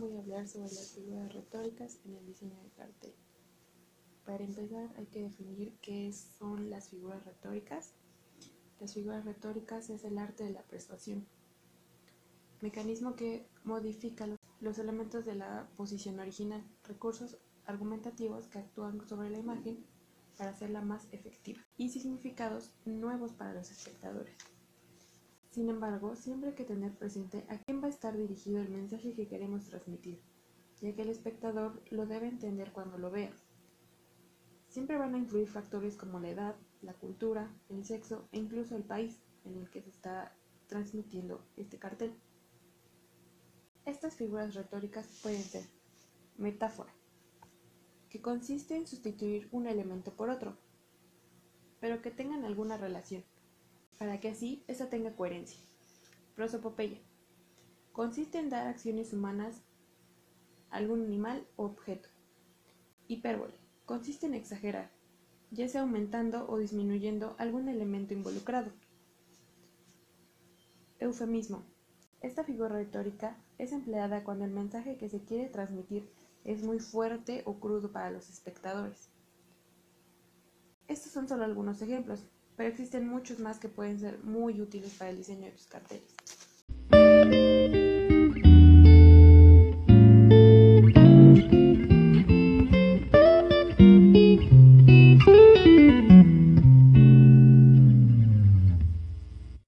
sobre las figuras retóricas en el diseño de cartel. Para empezar hay que definir qué son las figuras retóricas. Las figuras retóricas es el arte de la persuasión, mecanismo que modifica los elementos de la posición original, recursos argumentativos que actúan sobre la imagen para hacerla más efectiva y significados nuevos para los espectadores. Sin embargo, siempre hay que tener presente a quién va a estar dirigido el mensaje que queremos transmitir, ya que el espectador lo debe entender cuando lo vea. Siempre van a influir factores como la edad, la cultura, el sexo e incluso el país en el que se está transmitiendo este cartel. Estas figuras retóricas pueden ser metáfora, que consiste en sustituir un elemento por otro, pero que tengan alguna relación para que así esa tenga coherencia. Prosopopeya. Consiste en dar acciones humanas a algún animal o objeto. Hipérbole. Consiste en exagerar, ya sea aumentando o disminuyendo algún elemento involucrado. Eufemismo. Esta figura retórica es empleada cuando el mensaje que se quiere transmitir es muy fuerte o crudo para los espectadores. Estos son solo algunos ejemplos, pero existen muchos más que pueden ser muy útiles para el diseño de tus carteles.